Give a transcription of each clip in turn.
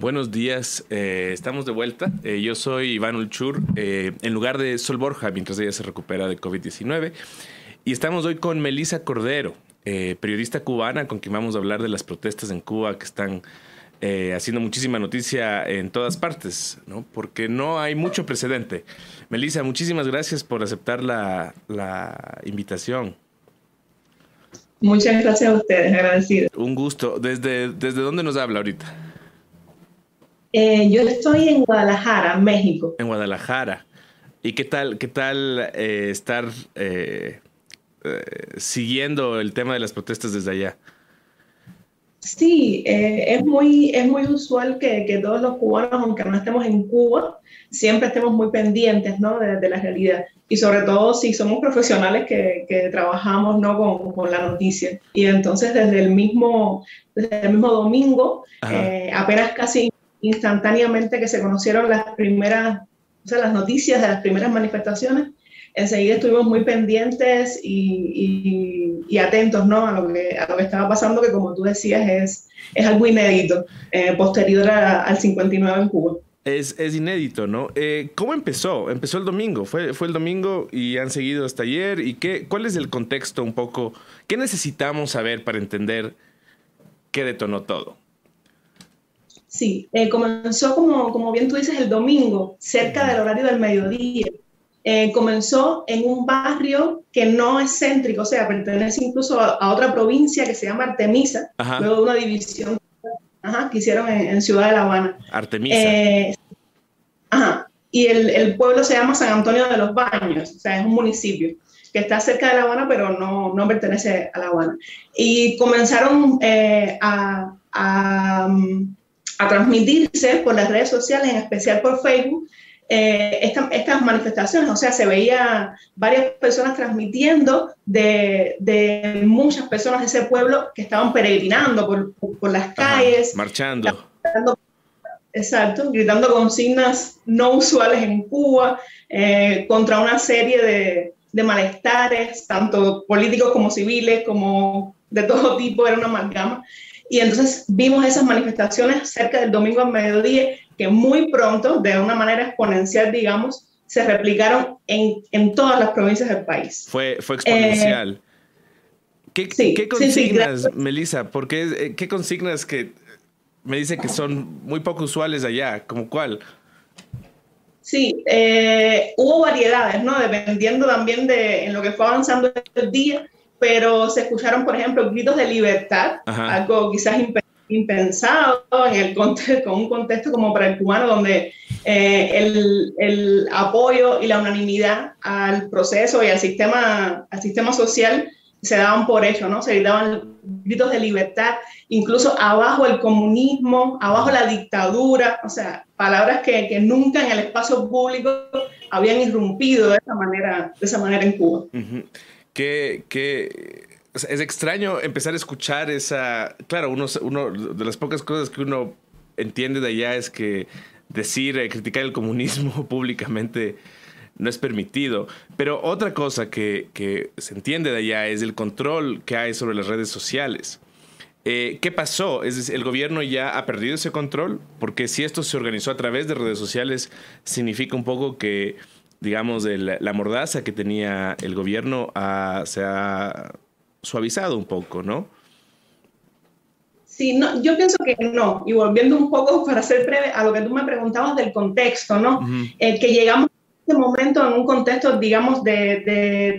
Buenos días, eh, estamos de vuelta. Eh, yo soy Iván Ulchur, eh, en lugar de Sol Borja, mientras ella se recupera de COVID-19. Y estamos hoy con Melissa Cordero, periodista cubana, con quien vamos a hablar de las protestas en Cuba que están haciendo muchísima noticia en todas partes, ¿no? porque no hay mucho precedente. Melissa, muchísimas gracias por aceptar la, la invitación. Muchas gracias a ustedes, agradecido. Un gusto. ¿Desde, desde dónde nos habla ahorita? Eh, yo estoy en Guadalajara, México. En Guadalajara. ¿Y qué tal, qué tal eh, estar eh, siguiendo el tema de las protestas desde allá? Sí, es, muy, es muy usual que, que, todos los cubanos, aunque no estemos en Cuba, siempre estemos muy pendientes ¿no? de, de la realidad. Y sobre todo si somos profesionales que, que trabajamos ¿no? con, con, la noticia. Y entonces desde el mismo, desde el mismo domingo, apenas casi instantáneamente que se conocieron las primeras, o sea, las noticias de las primeras manifestaciones, enseguida estuvimos muy pendientes y, atentos ¿no? a, lo que, estaba pasando, que como tú decías es, es algo inédito, eh, posterior al 59 en Cuba. Es, es inédito, ¿no? Eh, ¿Cómo empezó? Empezó el domingo, fue, fue el domingo y han seguido hasta ayer. ¿Y qué, cuál es el contexto un poco? ¿Qué necesitamos saber para entender qué detonó todo? Sí, eh, comenzó como, como bien tú dices el domingo, cerca del horario del mediodía. Eh, comenzó en un barrio que no es céntrico, o sea, pertenece incluso a, otra provincia que se llama Artemisa, luego de una división que hicieron en, Ciudad de La Habana. Artemisa. Eh, ajá, y el, el, pueblo se llama San Antonio de los Baños, o sea, es un municipio que está cerca de La Habana, pero no, no pertenece a La Habana. Y comenzaron a, a a transmitirse por las redes sociales, en especial por Facebook, eh, estas manifestaciones. O sea, se veía varias personas transmitiendo de, de, muchas personas de ese pueblo que estaban peregrinando por, por, las calles. marchando. exacto, gritando consignas no usuales en Cuba eh, contra una serie de, de malestares, tanto políticos como civiles, como de todo tipo, era una amalgama. Y entonces vimos esas manifestaciones cerca del domingo al mediodía que muy pronto, de una manera exponencial, digamos, se replicaron en, en todas las provincias del país. Fue, fue exponencial. ¿Qué, ¿qué, consignas, Melissa? Porque, eh, ¿Qué consignas que me dice que son muy poco usuales allá? ¿Como cuál? Sí, eh, hubo variedades, ¿no? Dependiendo también de en lo que fue avanzando el día pero se escucharon, por ejemplo, gritos de libertad, algo quizás impensado en el contexto, con un contexto como para el cubano, donde eh, el, el, apoyo y la unanimidad al proceso y al sistema, al sistema social se daban por hecho, ¿no? Se daban gritos de libertad, incluso abajo el comunismo, abajo la dictadura, o sea, palabras que, que nunca en el espacio público habían irrumpido de esa manera, de esa manera en Cuba que, es extraño empezar a escuchar esa... Claro, uno, de las pocas cosas que uno entiende de allá es que decir, eh, criticar el comunismo públicamente no es permitido. Pero otra cosa que, se entiende de allá es el control que hay sobre las redes sociales. Eh, ¿Qué pasó? ¿Es ¿El gobierno ya ha perdido ese control? Porque si esto se organizó a través de redes sociales, significa un poco que digamos, la mordaza que tenía el gobierno se ha suavizado un poco, ¿no? Sí, no, yo pienso que no. Y volviendo un poco, para ser breve, a lo que tú me preguntabas del contexto, ¿no? El que llegamos en este momento en un contexto, digamos, de,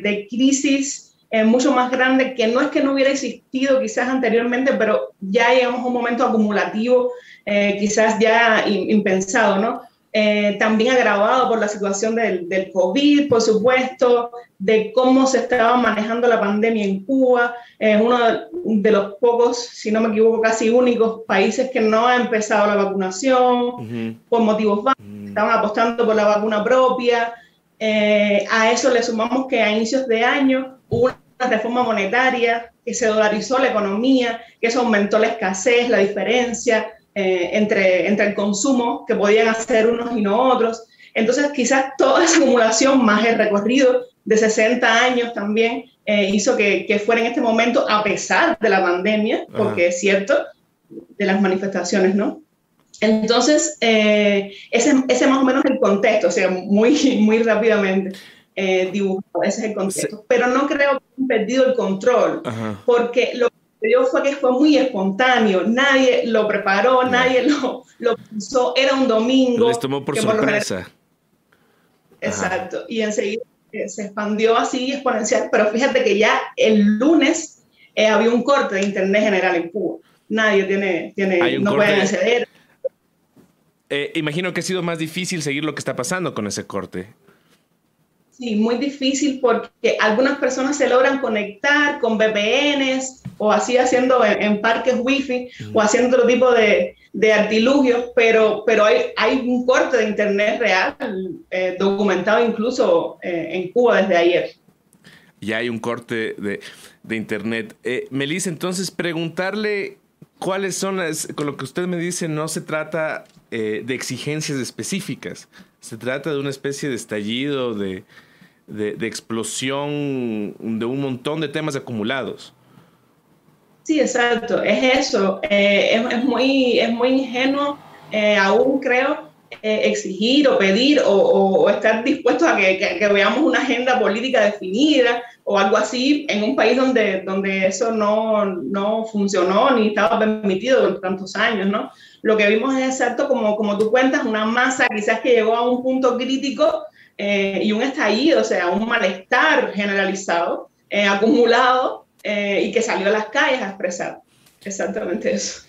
de, crisis eh, mucho más grande, que no es que no hubiera existido quizás anteriormente, pero ya llegamos a un momento acumulativo, eh, quizás ya impensado, ¿no? Eh, también agravado por la situación del, del, COVID, por supuesto, de cómo se estaba manejando la pandemia en Cuba. Es uno de los pocos, si no me equivoco, casi únicos países que no ha empezado la vacunación por motivos básicos. Estaban apostando por la vacuna propia. Eh, a eso le sumamos que a inicios de año hubo una reforma monetaria, que se dolarizó la economía, que eso aumentó la escasez, la diferencia. Eh, entre, entre el consumo que podían hacer unos y no otros. Entonces, quizás toda esa acumulación más el recorrido de 60 años también eh, hizo que, que, fuera en este momento, a pesar de la pandemia, porque es cierto, de las manifestaciones, ¿no? Entonces, eh, ese, ese más o menos el contexto, o sea, muy, muy rápidamente eh, dibujado, ese es el contexto. Pero no creo que hayan perdido el control, porque lo que dio fue que fue muy espontáneo, nadie lo preparó, nadie lo, lo pensó, era un domingo. Les tomó por sorpresa. Exacto, y enseguida eh, se expandió así exponencial, pero fíjate que ya el lunes eh, había un corte de internet general en Cuba. Nadie tiene, tiene no pueden acceder. Eh, imagino que ha sido más difícil seguir lo que está pasando con ese corte. Sí, muy difícil porque algunas personas se logran conectar con VPNs o así haciendo en, parques wifi o haciendo otro tipo de, de artilugios, pero, pero hay, hay un corte de internet real eh, documentado incluso eh, en Cuba desde ayer. Ya hay un corte de, de internet. Eh, Melissa, entonces preguntarle cuáles son las, con lo que usted me dice, no se trata de exigencias específicas, se trata de una especie de estallido, de, de, explosión de un montón de temas acumulados. Sí, exacto, es eso. Eh, es, muy, es muy ingenuo, eh, aún creo, eh, exigir o pedir o, estar dispuestos a que, veamos una agenda política definida o algo así en un país donde, donde eso no, no funcionó ni estaba permitido durante tantos años, ¿no? Lo que vimos es exacto, como, como tú cuentas, una masa quizás que llegó a un punto crítico eh, y un estallido, o sea, un malestar generalizado, eh, acumulado eh, y que salió a las calles a expresar. Exactamente eso.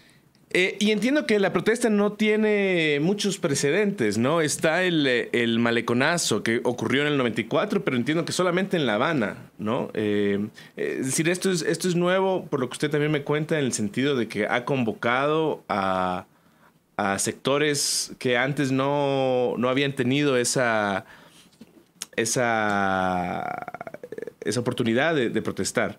y entiendo que la protesta no tiene muchos precedentes, ¿no? Está el, el, maleconazo que ocurrió en el 94, pero entiendo que solamente en La Habana, ¿no? es decir, esto es, esto es nuevo, por lo que usted también me cuenta, en el sentido de que ha convocado a, a sectores que antes no, no habían tenido esa esa, esa oportunidad de, protestar.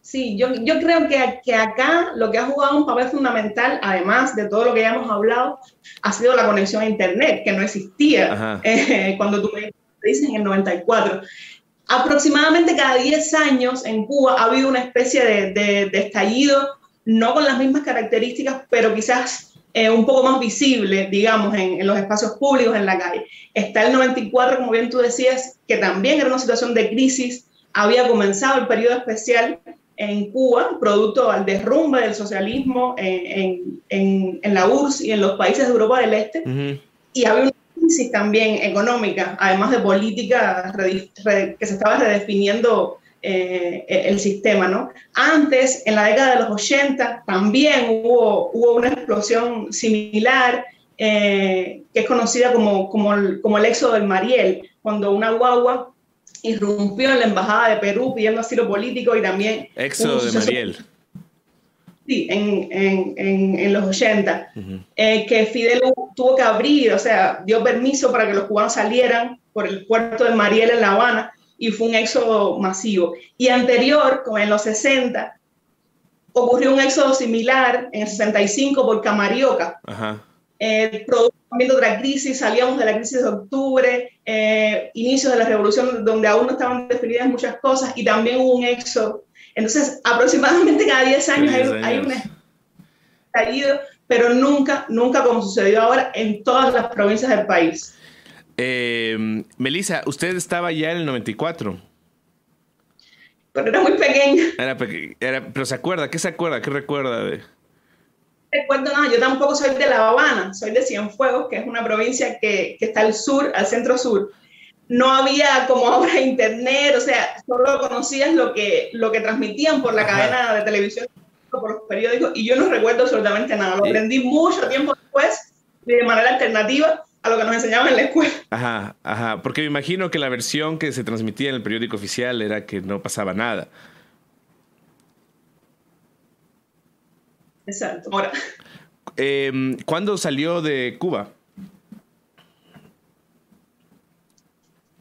Sí, yo, yo creo que, que, acá lo que ha jugado un papel fundamental, además de todo lo que ya hemos hablado, ha sido la conexión a Internet, que no existía eh, cuando tú me dices en el 94. Aproximadamente cada 10 años en Cuba ha habido una especie de, de, de estallido, no con las mismas características, pero quizás eh, un poco más visible, digamos, en, los espacios públicos, en la calle. Está el 94, como bien tú decías, que también era una situación de crisis, había comenzado el periodo especial en Cuba, producto al derrumbe del socialismo en, en, en la URSS y en los países de Europa del Este, y había una crisis también económica, además de política que se estaba redefiniendo eh, el sistema, ¿no? Antes, en la década de los 80, también hubo, hubo una explosión similar, eh, que es conocida como, como, el, como el éxodo del Mariel, cuando una guagua irrumpió en la embajada de Perú pidiendo asilo político y también... Éxodo de Mariel. Sí, en, en, en, los 80, eh, que Fidel tuvo que abrir, o sea, dio permiso para que los cubanos salieran por el puerto de Mariel en La Habana y fue un éxodo masivo. Y anterior, como en los 60, ocurrió un éxodo similar en el 65 por Camarioca. Ajá. Eh, de otra crisis, salíamos de la crisis de octubre, eh, inicios de la revolución donde aún no estaban definidas muchas cosas y también hubo un éxodo. Entonces, aproximadamente cada 10 años, hay, hay un estallido, pero nunca, nunca como sucedió ahora en todas las provincias del país. Eh, Melissa, usted estaba ya en el 94. Pero era muy pequeña. pero se acuerda, ¿qué se acuerda? ¿Qué recuerda de? Recuerdo nada, yo tampoco soy de La Habana, soy de Cienfuegos, que es una provincia que, que está al sur, al centro sur. No había como ahora internet, o sea, solo conocías lo que, lo que transmitían por la cadena de televisión, por los periódicos, y yo no recuerdo absolutamente nada. Lo aprendí mucho tiempo después, de manera alternativa, a lo que nos enseñaban en la escuela. Ajá, ajá, porque me imagino que la versión que se transmitía en el periódico oficial era que no pasaba nada. Exacto. Ahora. Em, ¿Cuándo salió de Cuba?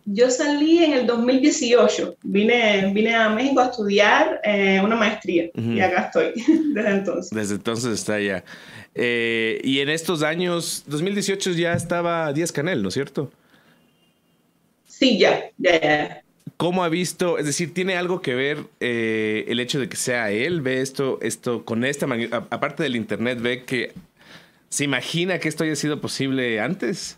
Yo salí en el 2018. Vine, vine a México a estudiar eh, una maestría y acá estoy desde entonces. Desde entonces está ya. Eh, y en estos años, 2018 ya estaba Díaz Canel, ¿no es cierto? Sí, ya, ya, ¿Cómo ha visto? Es decir, ¿tiene algo que ver eh, el hecho de que sea él? ¿Ve esto, esto con esta aparte del internet, ve que ¿Se imagina que esto haya sido posible antes?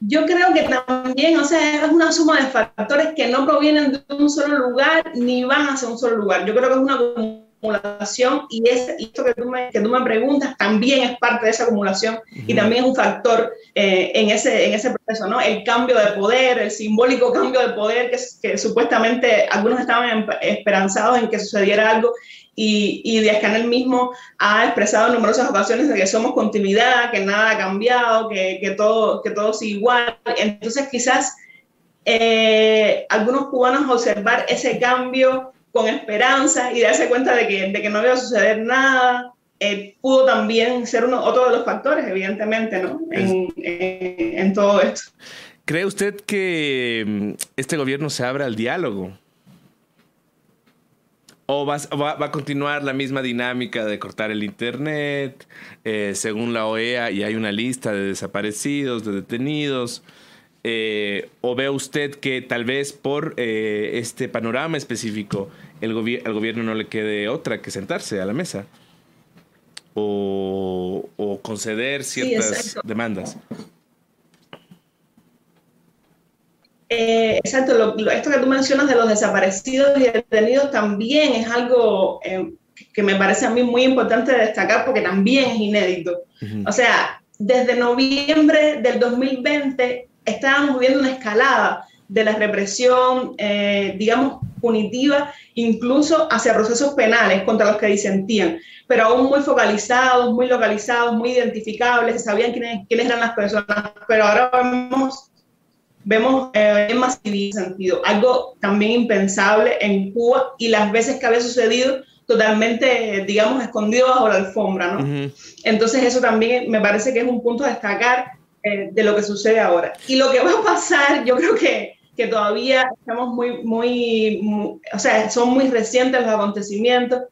Yo creo que también, o sea, es una suma de factores que no provienen de un solo lugar ni van hacia un solo lugar. Yo creo que es una acumulación y, es, esto que tú, me, que tú me preguntas también es parte de esa acumulación y también es un factor eh, en, ese, en ese proceso, ¿no? El cambio de poder, el simbólico cambio de poder que, que supuestamente algunos estaban esperanzados en que sucediera algo y, y Díaz Canel mismo ha expresado en numerosas ocasiones de que somos continuidad, que nada ha cambiado, que, que todo, que todo sigue igual. Entonces quizás eh, algunos cubanos observar ese cambio con esperanza y darse cuenta de que, de que no iba a suceder nada, eh, pudo también ser uno, otro de los factores, evidentemente, ¿no? En, en, en, todo esto. ¿Cree usted que mm, este gobierno se abra al diálogo? ¿O va, va, va, a continuar la misma dinámica de cortar el Internet? Eh, según la OEA, y hay una lista de desaparecidos, de detenidos. Eh, ¿O ve usted que tal vez por eh, este panorama específico el gobi al gobierno no le quede otra que sentarse a la mesa? ¿O, o conceder ciertas sí, demandas? Eh, exacto, lo, lo, esto que tú mencionas de los desaparecidos y detenidos también es algo eh, que me parece a mí muy importante destacar porque también es inédito. Uh -huh. O sea, desde noviembre del 2020 estábamos viendo una escalada de la represión, eh, digamos, punitiva, incluso hacia procesos penales contra los que disentían, pero aún muy focalizados, muy localizados, muy identificables, se sabían quiénes, quiénes eran las personas, pero ahora vemos vemos eh, en más sentido, algo también impensable en Cuba y las veces que había sucedido totalmente, digamos, escondido bajo la alfombra, ¿no? Uh -huh. Entonces eso también me parece que es un punto a destacar eh, de lo que sucede ahora. Y lo que va a pasar, yo creo que, que todavía estamos muy, muy, muy, o sea, son muy recientes los acontecimientos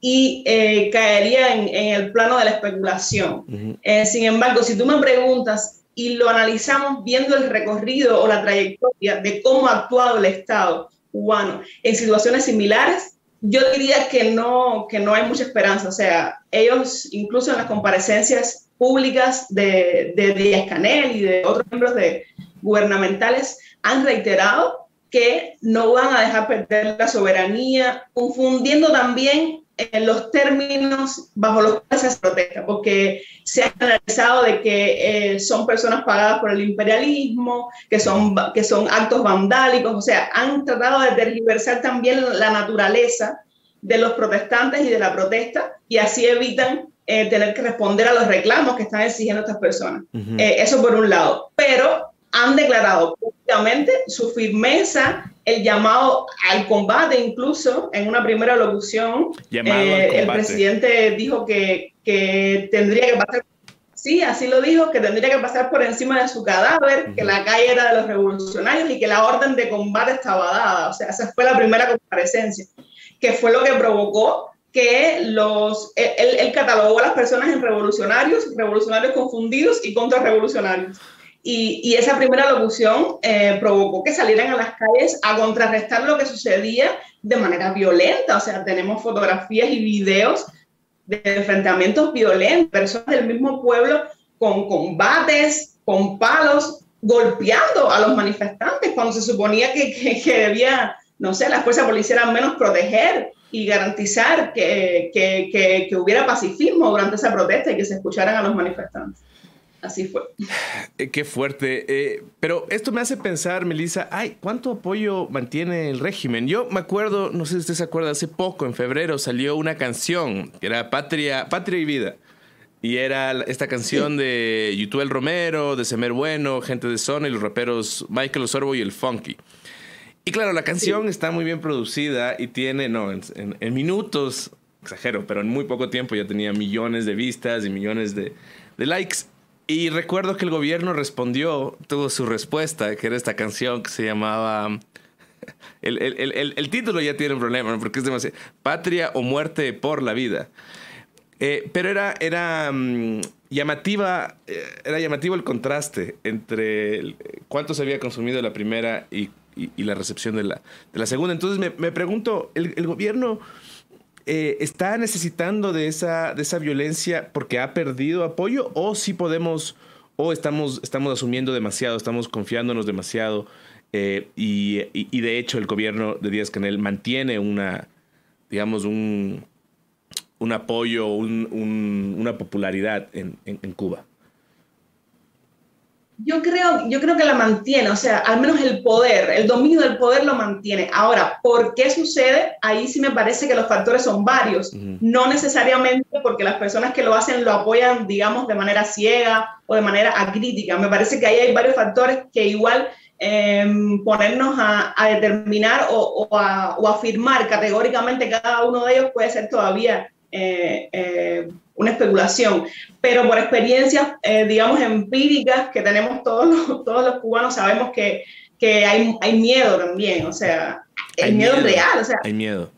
y eh, caería en, en, el plano de la especulación. Uh -huh. eh, sin embargo, si tú me preguntas y lo analizamos viendo el recorrido o la trayectoria de cómo ha actuado el Estado cubano en situaciones similares, yo diría que no, que no hay mucha esperanza. O sea, ellos incluso en las comparecencias públicas de, de Díaz Canel y de otros miembros de, gubernamentales han reiterado que no van a dejar perder la soberanía, confundiendo también en los términos bajo los cuales se protesta, porque se ha analizado de que eh, son personas pagadas por el imperialismo, que son, que son actos vandálicos, o sea, han tratado de tergiversar también la naturaleza de los protestantes y de la protesta, y así evitan eh, tener que responder a los reclamos que están exigiendo estas personas. Uh -huh. eh, eso por un lado. Pero han declarado públicamente su firmeza el llamado al combate, incluso en una primera locución, eh, el presidente dijo que, que, tendría que pasar, sí, así lo dijo, que tendría que pasar por encima de su cadáver, uh -huh. que la calle era de los revolucionarios y que la orden de combate estaba dada. O sea, esa fue la primera comparecencia, que fue lo que provocó que los, él, él catalogó a las personas en revolucionarios, revolucionarios confundidos y contrarrevolucionarios. Y, esa primera locución eh, provocó que salieran a las calles a contrarrestar lo que sucedía de manera violenta. O sea, tenemos fotografías y videos de enfrentamientos violentos, personas del mismo pueblo con combates, con palos, golpeando a los manifestantes cuando se suponía que, que, debía, no sé, las fuerzas policiales al menos proteger y garantizar que hubiera pacifismo durante esa protesta y que se escucharan a los manifestantes así fue. Eh, qué fuerte. Eh, pero esto me hace pensar, Melissa, ay, ¿cuánto apoyo mantiene el régimen? Yo me acuerdo, no sé si usted se acuerda, hace poco, en febrero, salió una canción que era Patria, Patria y Vida. Y era esta canción sí. de Yutuel Romero, de Semer Bueno, gente de Zona y los raperos Michael Osorbo y el Funky. Y claro, la canción sí. está muy bien producida y tiene, no, en, en, en, minutos, exagero, pero en muy poco tiempo ya tenía millones de vistas y millones de, de likes. Y recuerdo que el gobierno respondió, tuvo su respuesta, que era esta canción que se llamaba... El, el, el, el título ya tiene un problema, porque es demasiado... Patria o muerte por la vida. Eh, pero era, era um, llamativa, eh, era llamativo el contraste entre cuánto se había consumido la primera y, y, y la recepción de la, de la segunda. Entonces me, me pregunto, ¿el, el gobierno eh, está necesitando de esa, de esa violencia porque ha perdido apoyo o si podemos o estamos, estamos asumiendo demasiado, estamos confiándonos demasiado eh, y, de hecho el gobierno de Díaz Canel mantiene una, digamos, un, un apoyo, una popularidad en Cuba. Yo creo, yo creo que la mantiene, o sea, al menos el poder, el dominio del poder lo mantiene. Ahora, ¿por qué sucede? Ahí sí me parece que los factores son varios. No necesariamente porque las personas que lo hacen lo apoyan, digamos, de manera ciega o de manera acrítica. Me parece que ahí hay varios factores que igual em, ponernos a, determinar o, a, o afirmar categóricamente cada uno de ellos puede ser todavía eh, eh, una especulación, pero por experiencias, eh, digamos, empíricas que tenemos todos los, todos los cubanos, sabemos que, que hay, hay miedo también, o sea, hay miedo, real, o sea, hay miedo.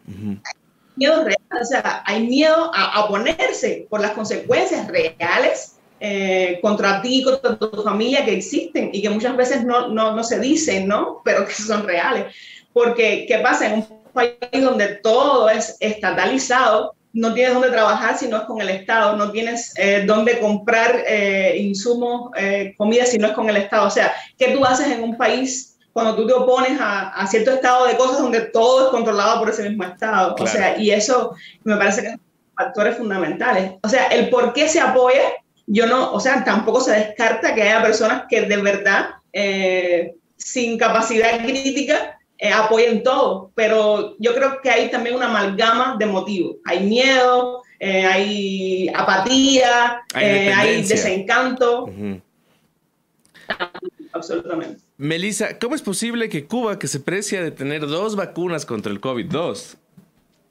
miedo real, o sea, hay miedo a, oponerse por las consecuencias reales eh, contra ti, contra tu familia que existen y que muchas veces no, no, no se dicen, ¿no? Pero que son reales. Porque, ¿qué pasa? En un país donde todo es estatalizado, no tienes dónde trabajar si no es con el Estado, no tienes eh, dónde comprar eh, insumos, eh, comida si no es con el Estado. O sea, ¿qué tú haces en un país cuando tú te opones a, cierto estado de cosas donde todo es controlado por ese mismo Estado? O sea, y eso me parece que son factores fundamentales. O sea, el por qué se apoya, yo no, o sea, tampoco se descarta que haya personas que de verdad, sin capacidad crítica, eh, apoyen todo, pero yo creo que hay también una amalgama de motivos. Hay miedo, eh, hay apatía, hay, eh, desencanto. Absolutamente. Melissa, ¿cómo es posible que Cuba, que se precia de tener dos vacunas contra el COVID, dos,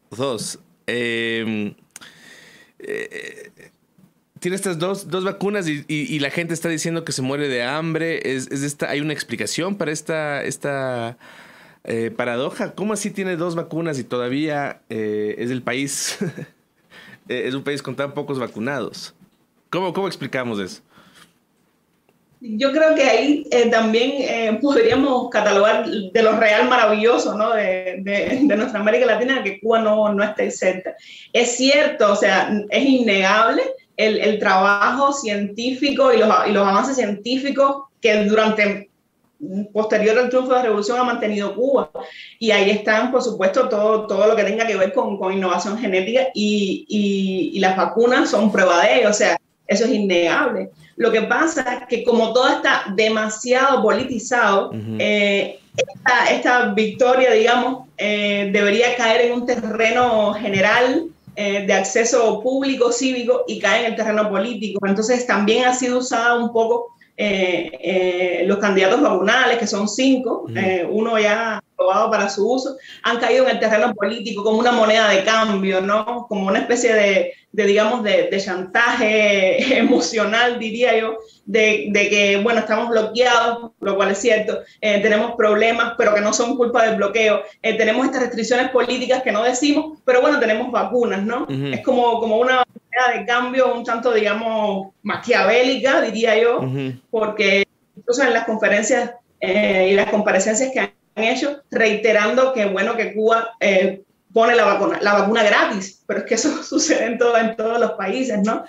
dos, em, tiene estas dos, vacunas y, la gente está diciendo que se muere de hambre? ¿Es, esta, ¿Hay una explicación para esta, esta eh, paradoja, ¿cómo así tiene dos vacunas y todavía eh, es el país, eh, es un país con tan pocos vacunados? ¿Cómo, cómo explicamos eso? Yo creo que ahí también podríamos catalogar de lo real maravilloso ¿no? de, de, nuestra América Latina que Cuba no, no esté cerca. Es cierto, o sea, es innegable el, el trabajo científico y los, y los avances científicos que durante posterior al triunfo de la revolución ha mantenido Cuba. Y ahí están, por supuesto, todo, todo lo que tenga que ver con, con innovación genética y, y, las vacunas son prueba de ello, o sea, eso es innegable. Lo que pasa es que como todo está demasiado politizado, eh, esta, esta, victoria, digamos, eh, debería caer en un terreno general eh, de acceso público, cívico, y cae en el terreno político. Entonces también ha sido usada un poco eh, eh, los candidatos vacunales, que son cinco, eh, uno ya aprobado para su uso, han caído en el terreno político como una moneda de cambio, ¿no? Como una especie de, de digamos, de, de, chantaje emocional, diría yo, de, de, que, bueno, estamos bloqueados, lo cual es cierto, tenemos problemas, pero que no son culpa del bloqueo, tenemos estas restricciones políticas que no decimos, pero bueno, tenemos vacunas, ¿no? Es como, como una de cambio un tanto, digamos, maquiavélica, diría yo, porque incluso en las conferencias eh, y las comparecencias que han hecho, reiterando que, bueno, que Cuba eh, pone la vacuna, la vacuna gratis, pero es que eso sucede en, todo, en todos los países, ¿no?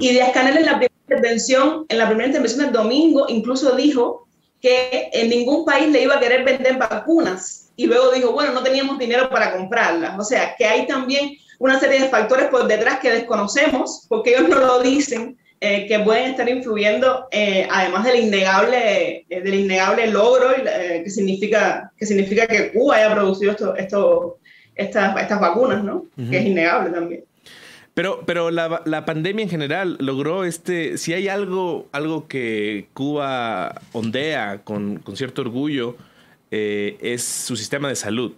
Y Díaz Canel en la intervención, en la primera intervención del domingo, incluso dijo que en ningún país le iba a querer vender vacunas. Y luego dijo, bueno, no teníamos dinero para comprarlas. O sea, que hay también una serie de factores por detrás que desconocemos, porque ellos no lo dicen, eh, que pueden estar influyendo, eh, además del innegable, eh, del innegable logro que, significa, que significa que Cuba haya producido esto, esto, estas, estas vacunas, ¿no? Que es innegable también. Pero, pero la, la, pandemia en general logró este. Si hay algo, algo que Cuba ondea con, con cierto orgullo, es su sistema de salud.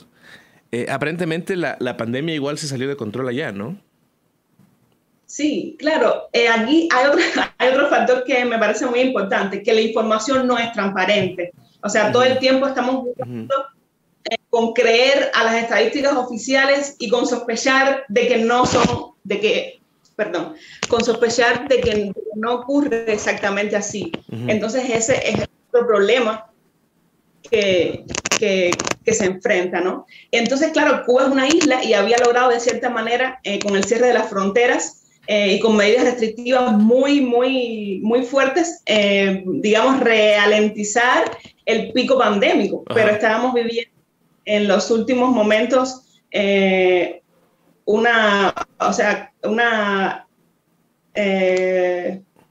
Eh, aparentemente la, la, pandemia igual se salió de control allá, ¿no? Sí, claro. Eh, aquí hay otro, hay otro factor que me parece muy importante, que la información no es transparente. O sea, todo el tiempo estamos eh, con creer a las estadísticas oficiales y con sospechar de que no son, de que, perdón, con sospechar de que no ocurre exactamente así. Entonces ese es otro problema que, que, que, se enfrenta, ¿no? Entonces, claro, Cuba es una isla y había logrado de cierta manera, eh, con el cierre de las fronteras eh, y con medidas restrictivas muy, muy, muy fuertes, eh, digamos, realentizar el pico pandémico, pero estábamos viviendo en los últimos momentos una, o sea, una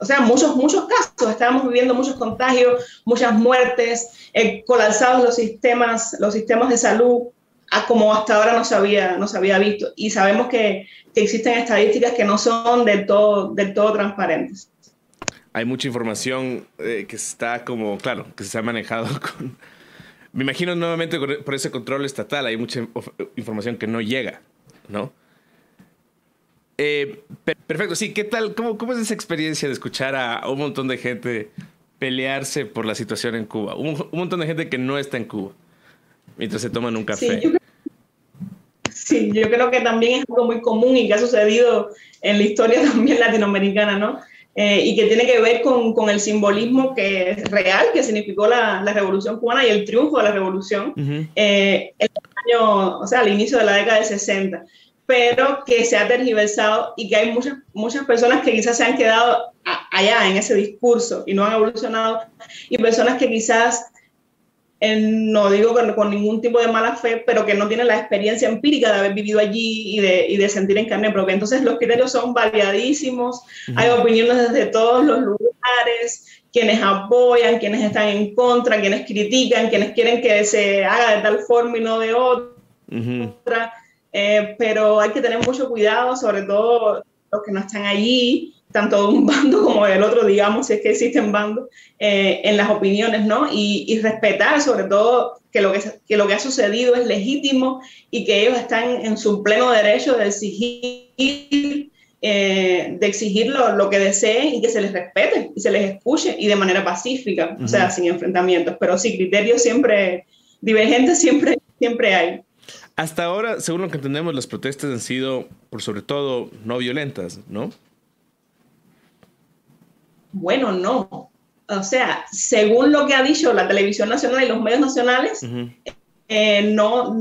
o sea, muchos, muchos casos, estábamos viviendo muchos contagios, muchas muertes, eh, colapsados los sistemas, los sistemas de salud, como hasta ahora no se había, no se visto. Y sabemos que, que existen estadísticas que no son del todo, del todo transparentes. Hay mucha información eh, que está como, claro, que se ha manejado con... Me imagino nuevamente por ese control estatal hay mucha información que no llega, ¿no? Eh, perfecto, sí, ¿qué tal? ¿Cómo, ¿Cómo, es esa experiencia de escuchar a, un montón de gente pelearse por la situación en Cuba? Un, montón de gente que no está en Cuba mientras se toman un café. Sí yo, creo, que también es algo muy común y que ha sucedido en la historia también latinoamericana, ¿no? Eh, y que tiene que ver con, con, el simbolismo que es real, que significó la, la, revolución cubana y el triunfo de la revolución eh, el año, o sea, al inicio de la década del 60 pero que se ha tergiversado y que hay muchas, muchas personas que quizás se han quedado allá en ese discurso y no han evolucionado, y personas que quizás, eh, no digo con, con, ningún tipo de mala fe, pero que no tienen la experiencia empírica de haber vivido allí y de, y de sentir en carne propia. Entonces los criterios son variadísimos, hay opiniones desde todos los lugares, quienes apoyan, quienes están en contra, quienes critican, quienes quieren que se haga de tal forma y no de otra. Eh, pero hay que tener mucho cuidado, sobre todo los que no están allí, tanto de un bando como del otro, digamos, si es que existen bandos, eh, en las opiniones, ¿no? Y, respetar sobre todo que lo que, que lo que ha sucedido es legítimo y que ellos están en su pleno derecho de exigir, eh, de exigir lo, que deseen y que se les respete y se les escuche y de manera pacífica, o sea, sin enfrentamientos. Pero sí, criterios siempre divergentes siempre, siempre hay. Hasta ahora, según lo que entendemos, las protestas han sido, por sobre todo, no violentas, ¿no? Bueno, no. O sea, según lo que ha dicho la televisión nacional y los medios nacionales, eh, no,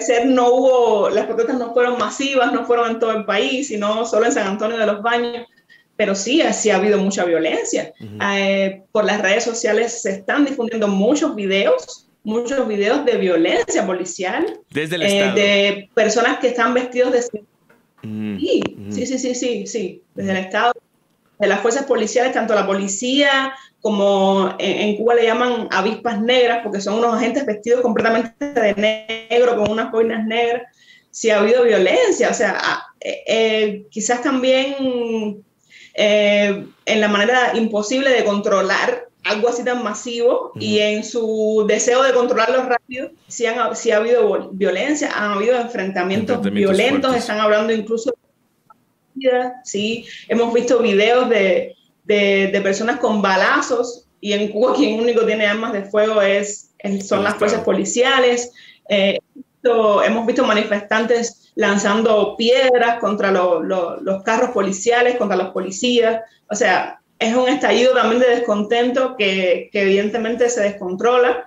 ser, no hubo, las protestas no fueron masivas, no fueron en todo el país, sino solo en San Antonio de los Baños. Pero sí, sí ha habido mucha violencia. Eh, por las redes sociales se están difundiendo muchos videos muchos videos de violencia policial. Desde el eh, Estado. De personas que están vestidos de... Mm, sí, mm. sí, sí, sí, sí, sí, desde el Estado. De las fuerzas policiales, tanto la policía como en, Cuba le llaman avispas negras, porque son unos agentes vestidos completamente de negro, con unas boinas negras. Sí ha habido violencia, o sea, ah, eh, eh, quizás también en la manera imposible de controlar algo así tan masivo y en su deseo de controlarlo rápido, si, han, si ha habido violencia, han habido enfrentamientos, violentos, están hablando incluso de sí, hemos visto videos de, de, personas con balazos y en Cuba quien único tiene armas de fuego es, son las fuerzas policiales. Eh, hemos visto manifestantes lanzando piedras contra los carros policiales, contra los policías. O sea, es un estallido también de descontento que, que evidentemente se descontrola.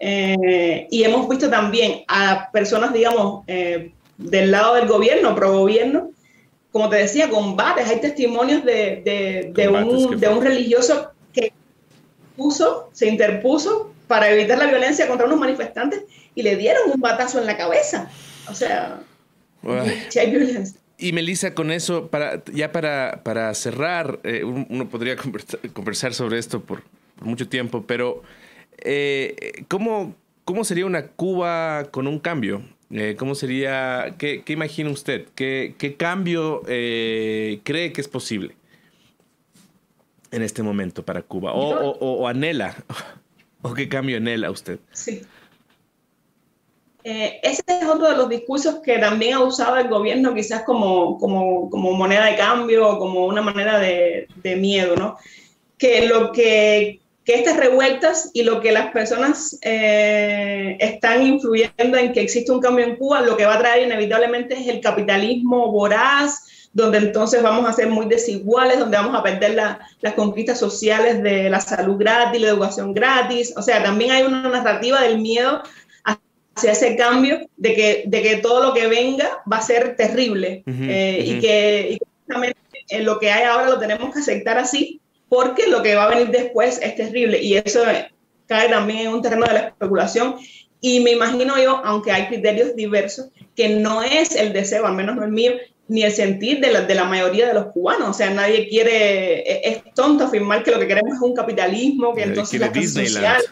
Eh, y hemos visto también a personas, digamos, eh, del lado del gobierno, pro gobierno, como te decía, combates. Hay testimonios de, de, de, un, de un, religioso que puso, se interpuso para evitar la violencia contra unos manifestantes y le dieron un batazo en la cabeza. O sea, si hay violencia. Y Melissa, con eso, para, ya para, para cerrar, eh, uno podría conversar, sobre esto por, mucho tiempo, pero eh, ¿cómo, ¿cómo, sería una Cuba con un cambio? Eh, ¿Cómo sería, qué, qué, imagina usted? ¿Qué, qué cambio cree que es posible en este momento para Cuba? ¿O, o, o anhela? ¿O qué cambio anhela usted? Sí. Eh, ese es otro de los discursos que también ha usado el gobierno quizás como, como, como moneda de cambio o como una manera de, de miedo, ¿no? Que lo que, que, estas revueltas y lo que las personas eh, están influyendo en que existe un cambio en Cuba, lo que va a traer inevitablemente es el capitalismo voraz, donde entonces vamos a ser muy desiguales, donde vamos a perder la, las conquistas sociales de la salud gratis, la educación gratis. O sea, también hay una narrativa del miedo hacia ese cambio de que, de que todo lo que venga va a ser terrible eh, y que y lo que hay ahora lo tenemos que aceptar así porque lo que va a venir después es terrible y eso cae también en un terreno de la especulación y me imagino yo, aunque hay criterios diversos, que no es el deseo, al menos no el mío, ni el sentir de la, de la mayoría de los cubanos. O sea, nadie quiere, e, es, tonto afirmar que lo que queremos es un capitalismo, que entonces la social.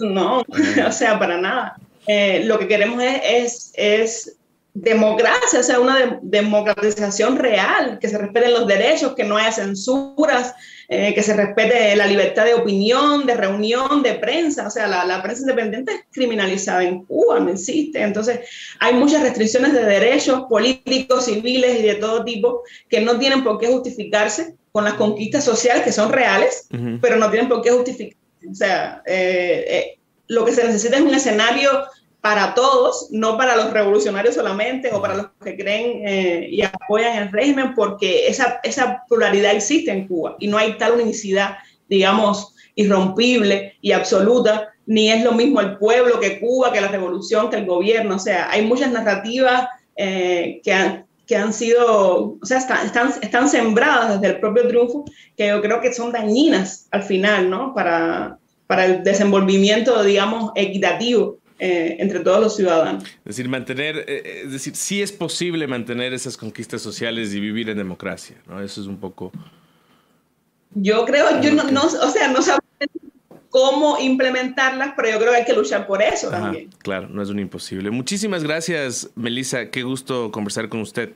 No, o sea, para nada. Eh, lo que queremos es, es, es democracia, o sea, una democratización real, que se respeten los derechos, que no haya censuras, eh, que se respete la libertad de opinión, de reunión, de prensa. O sea, la, la, prensa independiente es criminalizada en Cuba, no existe. Entonces, hay muchas restricciones de derechos políticos, civiles y de todo tipo que no tienen por qué justificarse con las conquistas sociales que son reales, pero no tienen por qué justificarse. O sea, eh, eh, lo que se necesita es un escenario para todos, no para los revolucionarios solamente o para los que creen eh, y apoyan el régimen, porque esa, esa pluralidad existe en Cuba y no hay tal unicidad, digamos, irrompible y absoluta, ni es lo mismo el pueblo que Cuba, que la revolución, que el gobierno. O sea, hay muchas narrativas eh, que, han, que han sido, o sea, están, están, están, sembradas desde el propio triunfo, que yo creo que son dañinas al final, ¿no? Para, para el desenvolvimiento, digamos, equitativo eh, entre todos los ciudadanos. Es decir, mantener, eh, eh, es decir, sí es posible mantener esas conquistas sociales y vivir en democracia, ¿no? Eso es un poco... Yo creo, yo no, o sea, no sabemos cómo implementarlas, pero yo creo que hay que luchar por eso también. Claro, no es un imposible. Muchísimas gracias, Melissa. Qué gusto conversar con usted.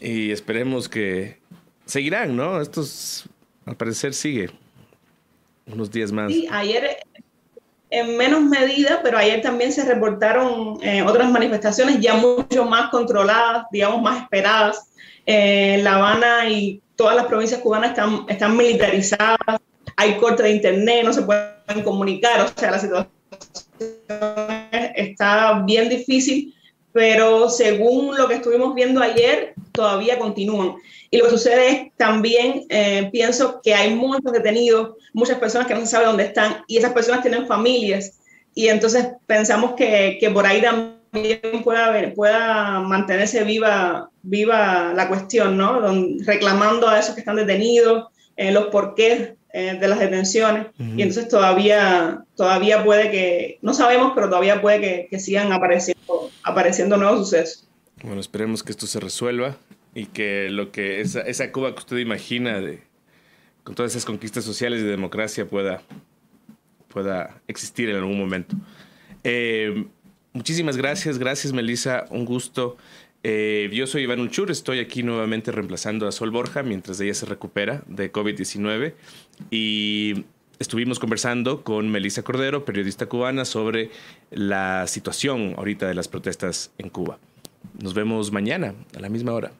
Y esperemos que seguirán, ¿no? Estos, al parecer, sigue unos días más. Sí, ayer en menos medida, pero ayer también se reportaron eh, otras manifestaciones ya mucho más controladas, digamos, más esperadas. Eh, la Habana y todas las provincias cubanas están, están militarizadas, hay corte de internet, no se pueden comunicar, o sea, la situación está bien difícil, pero según lo que estuvimos viendo ayer, todavía continúan. Y lo que sucede es también, eh, pienso que hay muchos detenidos, muchas personas que no se sabe dónde están y esas personas tienen familias y entonces pensamos que, que por ahí también pueda, haber, pueda mantenerse viva, viva la cuestión, ¿no? reclamando a esos que están detenidos, eh, los porqués eh, de las detenciones y entonces todavía, todavía puede que, no sabemos, pero todavía puede que, que sigan apareciendo, apareciendo nuevos sucesos. Bueno, esperemos que esto se resuelva y que lo que esa, esa Cuba que usted imagina de, con todas esas conquistas sociales y de democracia pueda, pueda existir en algún momento. Eh, muchísimas gracias, gracias Melissa, un gusto. Eh, yo soy Iván Ulchur, estoy aquí nuevamente reemplazando a Sol Borja mientras ella se recupera de COVID-19 y estuvimos conversando con Melissa Cordero, periodista cubana, sobre la situación ahorita de las protestas en Cuba. Nos vemos mañana a la misma hora.